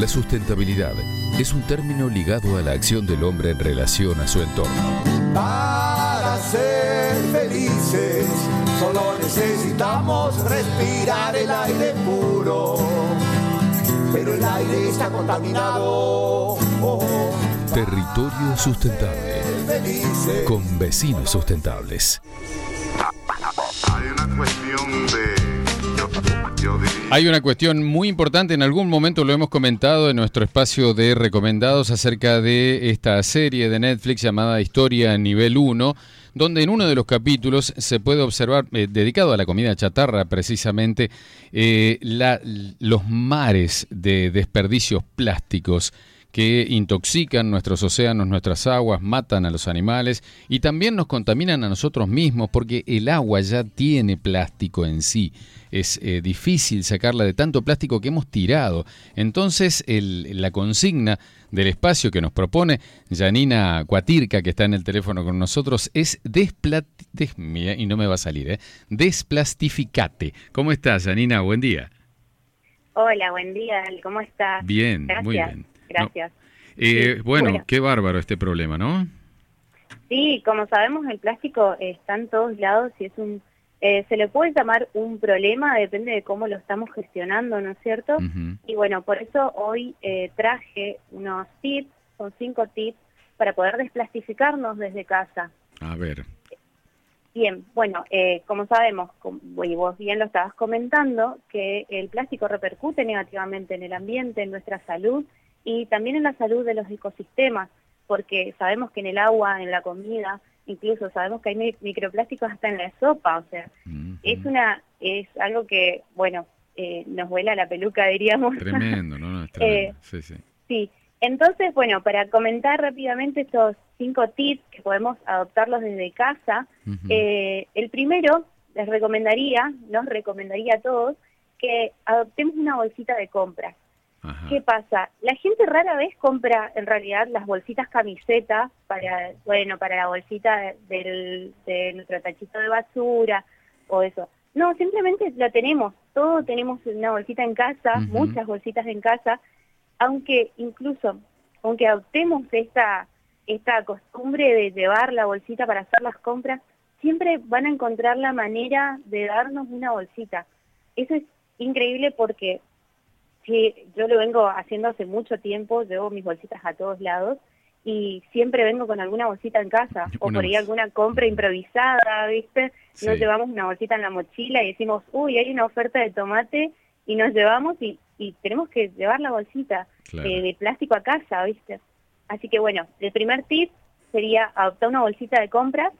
La sustentabilidad es un término ligado a la acción del hombre en relación a su entorno. Para ser felices, solo necesitamos respirar el aire puro. Pero el aire está contaminado. Territorio sustentable. Con vecinos sustentables. Hay una cuestión de hay una cuestión muy importante, en algún momento lo hemos comentado en nuestro espacio de recomendados acerca de esta serie de Netflix llamada Historia Nivel 1, donde en uno de los capítulos se puede observar, eh, dedicado a la comida chatarra precisamente, eh, los mares de desperdicios plásticos que intoxican nuestros océanos, nuestras aguas, matan a los animales y también nos contaminan a nosotros mismos porque el agua ya tiene plástico en sí. Es eh, difícil sacarla de tanto plástico que hemos tirado. Entonces la consigna del espacio que nos propone Janina Cuatirca, que está en el teléfono con nosotros, es desplat y no me va a salir, ¿eh? desplastificate. ¿Cómo estás, Janina? Buen día. Hola, buen día. ¿Cómo estás? Bien, muy bien. Gracias. Eh, bueno, qué bárbaro este problema, ¿no? Sí, como sabemos, el plástico está en todos lados y es un... Eh, se le puede llamar un problema, depende de cómo lo estamos gestionando, ¿no es cierto? Y bueno, por eso hoy eh, traje unos tips, son cinco tips, para poder desplastificarnos desde casa. A ver. Bien, bueno, como sabemos, y vos bien lo estabas comentando, que el plástico repercute negativamente en el ambiente, en nuestra salud y también en la salud de los ecosistemas, porque sabemos que en el agua, en la comida, incluso sabemos que hay microplásticos hasta en la sopa, o sea, es una es algo que, bueno, eh, nos vuela la peluca, diríamos. Tremendo, ¿no? no es tremendo. Eh, sí, sí. Sí, entonces, bueno, para comentar rápidamente estos cinco tips que podemos adoptarlos desde casa, eh, el primero, les recomendaría, nos recomendaría a todos, que adoptemos una bolsita de compras. ¿Qué pasa? La gente rara vez compra en realidad las bolsitas camisetas para, bueno, para la bolsita del, de nuestro tachito de basura o eso. No, simplemente la tenemos, todos tenemos una bolsita en casa, muchas bolsitas en casa, aunque incluso, aunque adoptemos esta, esta costumbre de llevar la bolsita para hacer las compras, siempre van a encontrar la manera de darnos una bolsita. Eso es increíble porque Sí, yo lo vengo haciendo hace mucho tiempo, llevo mis bolsitas a todos lados y siempre vengo con alguna bolsita en casa o por ahí alguna compra improvisada, ¿viste? Nos llevamos una bolsita en la mochila y decimos, uy, hay una oferta de tomate y nos llevamos y, tenemos que llevar la bolsita eh, de plástico a casa, ¿viste? Así que bueno, el primer tip sería adoptar una bolsita de compras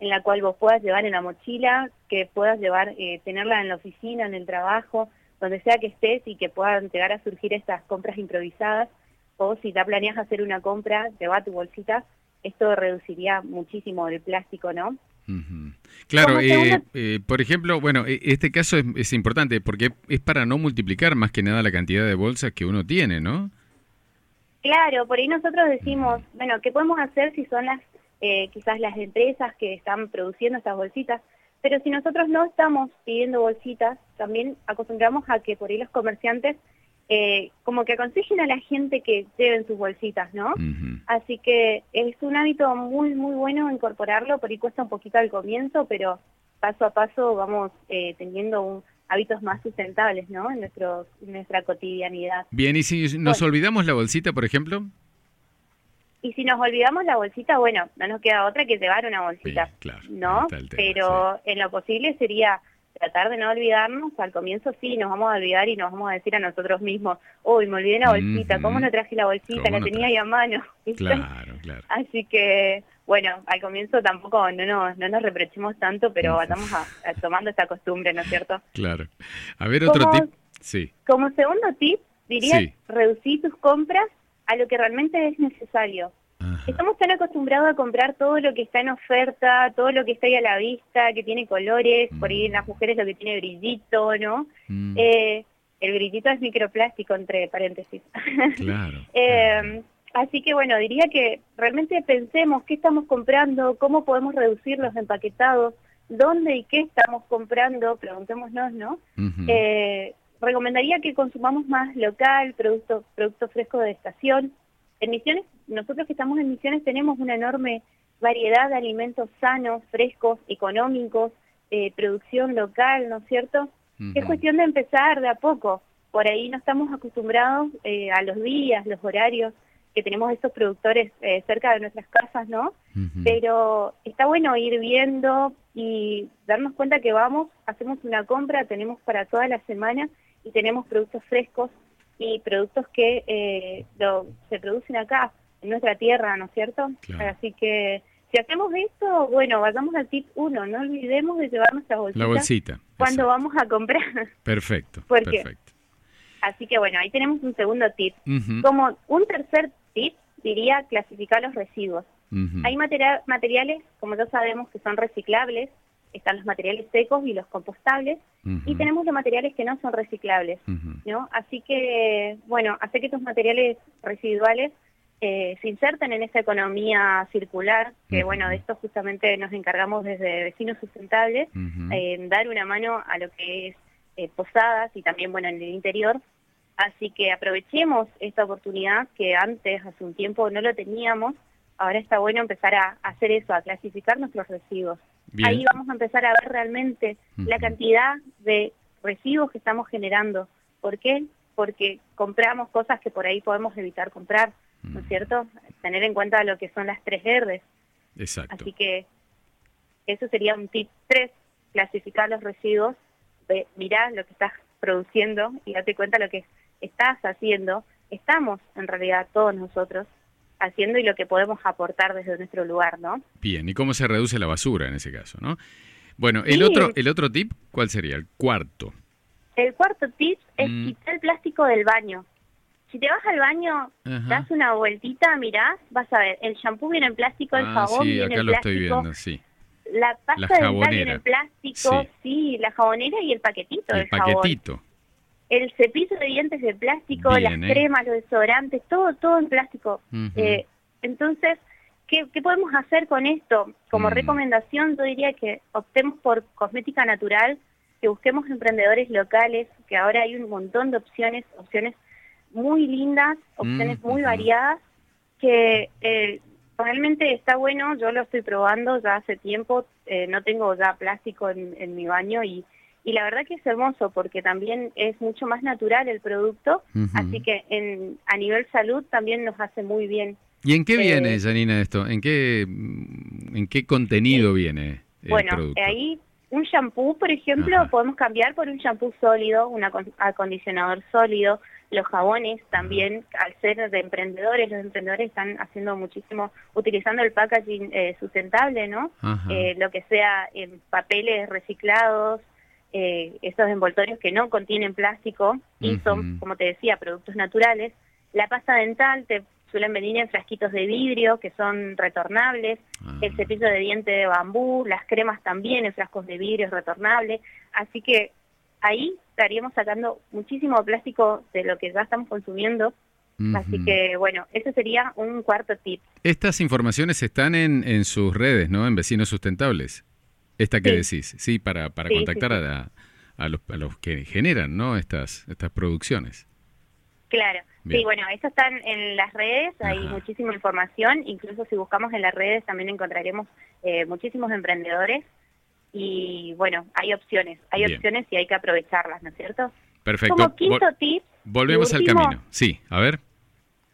en la cual vos puedas llevar en la mochila, que puedas llevar, eh, tenerla en la oficina, en el trabajo, donde sea que estés y que puedan llegar a surgir estas compras improvisadas, o si ya planeas hacer una compra, lleva tu bolsita, esto reduciría muchísimo el plástico, ¿no? Claro, eh, eh, por ejemplo, bueno, e, este caso es, importante porque es para no multiplicar más que nada la cantidad de bolsas que uno tiene, ¿no? Claro, por ahí nosotros decimos, bueno, ¿qué podemos hacer si son las eh, quizás las empresas que están produciendo estas bolsitas? Pero si nosotros no estamos pidiendo bolsitas, también acostumbramos a que por ahí los comerciantes eh, como que aconsejen a la gente que lleven sus bolsitas, ¿no? Así que es un hábito muy, muy bueno incorporarlo, por ahí cuesta un poquito al comienzo, pero paso a paso vamos eh, teniendo hábitos más sustentables, ¿no? En, nuestro, nuestra cotidianidad. Bien, ¿y si nos olvidamos la bolsita, por ejemplo? Y si nos olvidamos la bolsita, bueno, no nos queda otra que llevar una bolsita, ¿no? Pero en lo posible sería tratar de no olvidarnos, al comienzo sí, nos vamos a olvidar y nos vamos a decir a nosotros mismos, uy, me olvidé la bolsita, ¿cómo no traje la bolsita? La tenía ahí a mano. Claro, claro. Así que, bueno, al comienzo tampoco no nos, no nos reprochemos tanto, pero estamos tomando esta costumbre, ¿no es cierto? Claro. A ver, otro tip. Sí. Como segundo tip, diría reducir tus compras a lo que realmente es necesario. Estamos tan acostumbrados a comprar todo lo que está en oferta, todo lo que está ahí a la vista, que tiene colores, por ahí en las mujeres lo que tiene brillito, ¿no? Mm. Eh, el brillito es microplástico, entre paréntesis. Claro. eh, así que bueno, diría que realmente pensemos qué estamos comprando, cómo podemos reducir los empaquetados, dónde y qué estamos comprando, preguntémonos, ¿no? eh, recomendaría que consumamos más local, producto, producto fresco de estación. En Misiones, nosotros que estamos en Misiones tenemos una enorme variedad de alimentos sanos, frescos, económicos, eh, producción local, ¿no es cierto? Es cuestión de empezar de a poco. Por ahí no estamos acostumbrados eh, a los días, los horarios que tenemos estos productores eh, cerca de nuestras casas, ¿no? Pero está bueno ir viendo y darnos cuenta que vamos, hacemos una compra, tenemos para toda la semana y tenemos productos frescos y productos que eh, lo, se producen acá, en nuestra tierra, ¿no es cierto? Así que si hacemos esto, bueno, vayamos al tip 1, no olvidemos de llevar nuestra bolsita. La bolsita. Cuando vamos a comprar. Perfecto, perfecto. Así que bueno, ahí tenemos un segundo tip. Como un tercer tip, diría clasificar los residuos. Hay materiales, como ya sabemos, que son reciclables, están los materiales secos y los compostables, y tenemos los materiales que no son reciclables, ¿no? Así que, bueno, hace que estos materiales residuales eh, se inserten en esa economía circular, que bueno, de esto justamente nos encargamos desde Vecinos Sustentables, en dar una mano a lo que es eh, posadas y también, bueno, en el interior. Así que aprovechemos esta oportunidad que antes, hace un tiempo, no lo teníamos, ahora está bueno empezar a, hacer eso, a clasificar nuestros residuos. Ahí vamos a empezar a ver realmente la cantidad de residuos que estamos generando. ¿Por qué? Porque compramos cosas que por ahí podemos evitar comprar, ¿no es cierto? Tener en cuenta lo que son las tres verdes. Exacto. Así que eso sería un tip 3, clasificar los residuos, mirar lo que estás produciendo y date cuenta lo que estás haciendo. Estamos en realidad todos nosotros haciendo y lo que podemos aportar desde nuestro lugar, ¿no? Bien, ¿y cómo se reduce la basura en ese caso, no? Bueno, el otro el otro tip, ¿cuál sería? El cuarto. El cuarto tip es mm. quitar el plástico del baño. Si te vas al baño, das una vueltita, mirás, vas a ver, el shampoo viene en plástico, el ah, jabón viene en plástico. Estoy viendo, sí. La pasta dental viene en plástico, sí. la jabonera y el paquetito el paquetito el cepillo de dientes de plástico, las ¿eh? cremas, los desodorantes, todo, todo en plástico. Eh, entonces, ¿qué, podemos hacer con esto? Como mm. recomendación, yo diría que optemos por cosmética natural, que busquemos emprendedores locales, que ahora hay un montón de opciones, opciones muy lindas, opciones muy variadas, que eh, realmente está bueno, yo lo estoy probando ya hace tiempo, no tengo ya plástico en mi baño y y la verdad que es hermoso porque también es mucho más natural el producto, así que en, a nivel salud también nos hace muy bien. ¿Y en qué eh, viene, Janina, esto? ¿En qué, en qué contenido viene el bueno, ahí un shampoo, por ejemplo, podemos cambiar por un shampoo sólido, un acondicionador sólido, los jabones también, al ser de emprendedores, los emprendedores están haciendo muchísimo, utilizando el packaging eh, sustentable, ¿no? Eh, lo que sea en papeles reciclados, eh, esos envoltorios que no contienen plástico y son, como te decía, productos naturales. La pasta dental te suelen venir en frasquitos de vidrio que son retornables, ah. el cepillo de diente de bambú, las cremas también en frascos de vidrio retornables, así que ahí estaríamos sacando muchísimo plástico de lo que ya estamos consumiendo. Así que bueno, ese sería un cuarto tip. Estas informaciones están en, en sus redes, ¿no? En Vecinos Sustentables. Esta que decís, sí, para, para contactar a, a, los, a los que generan ¿no? estas, estas producciones. Claro, sí, bueno, eso están en las redes, hay muchísima información, incluso si buscamos en las redes también encontraremos eh, muchísimos emprendedores y bueno, hay opciones, hay opciones y hay que aprovecharlas, ¿no es cierto? Perfecto. Como quinto tip. Volvemos al camino, sí, a ver.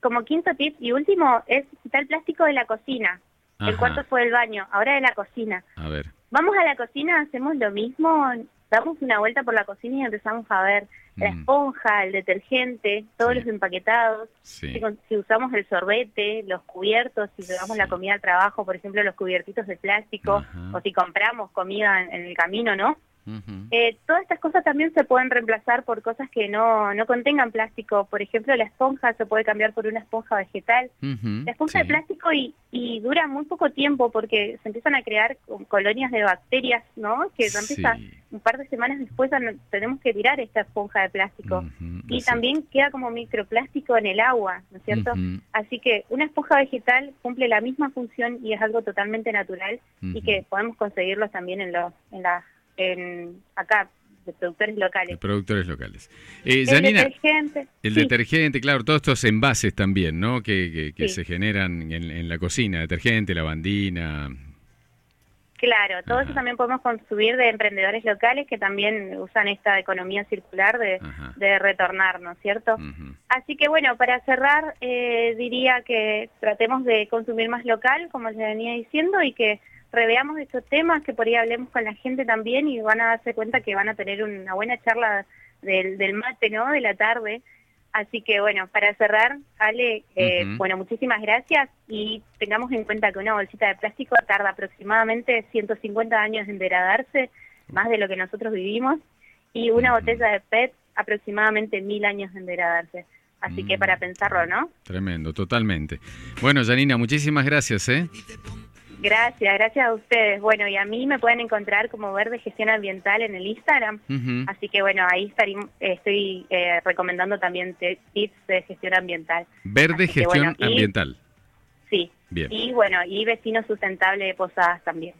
Como quinto tip y último es quitar el plástico de la cocina. El cuarto fue el baño, ahora de la cocina. A ver. Vamos a la cocina, hacemos lo mismo, damos una vuelta por la cocina y empezamos a ver la mm. esponja, el detergente, todos los empaquetados, si, usamos el sorbete, los cubiertos, si llevamos la comida al trabajo, por ejemplo, los cubiertitos de plástico, o si compramos comida en el camino, ¿no? Eh, todas estas cosas también se pueden reemplazar por cosas que no, no contengan plástico. Por ejemplo, la esponja se puede cambiar por una esponja vegetal. La esponja de plástico y, y, dura muy poco tiempo porque se empiezan a crear colonias de bacterias, ¿no? Que empieza un par de semanas después tenemos que tirar esta esponja de plástico. y también queda como microplástico en el agua, ¿no es cierto? Así que una esponja vegetal cumple la misma función y es algo totalmente natural y que podemos conseguirlo también en, los, en las en acá de productores locales. De productores locales. Eh, el detergente. El detergente, claro, todos estos envases también, ¿no? Que, que, se generan en, en, la cocina, detergente, lavandina, Claro, todo eso también podemos consumir de emprendedores locales que también usan esta economía circular de, de retornarnos, ¿cierto? Así que bueno, para cerrar eh, diría que tratemos de consumir más local, como les venía diciendo, y que reveamos estos temas, que por ahí hablemos con la gente también y van a darse cuenta que van a tener una buena charla del, del mate, ¿no? De la tarde Así que bueno, para cerrar, Ale, eh, bueno, muchísimas gracias y tengamos en cuenta que una bolsita de plástico tarda aproximadamente 150 años en degradarse, más de lo que nosotros vivimos, y una botella de PET aproximadamente mil años en degradarse. Así que para pensarlo, ¿no? Tremendo, totalmente. Bueno, Janina, muchísimas gracias, ¿eh? Gracias, gracias a ustedes. Bueno, y a mí me pueden encontrar como Verde Gestión Ambiental en el Instagram. Así que bueno, ahí estoy eh, recomendando también tips de gestión ambiental. Verde Gestión Ambiental. sí. Bien. Y bueno, y Vecino Sustentable de Posadas también.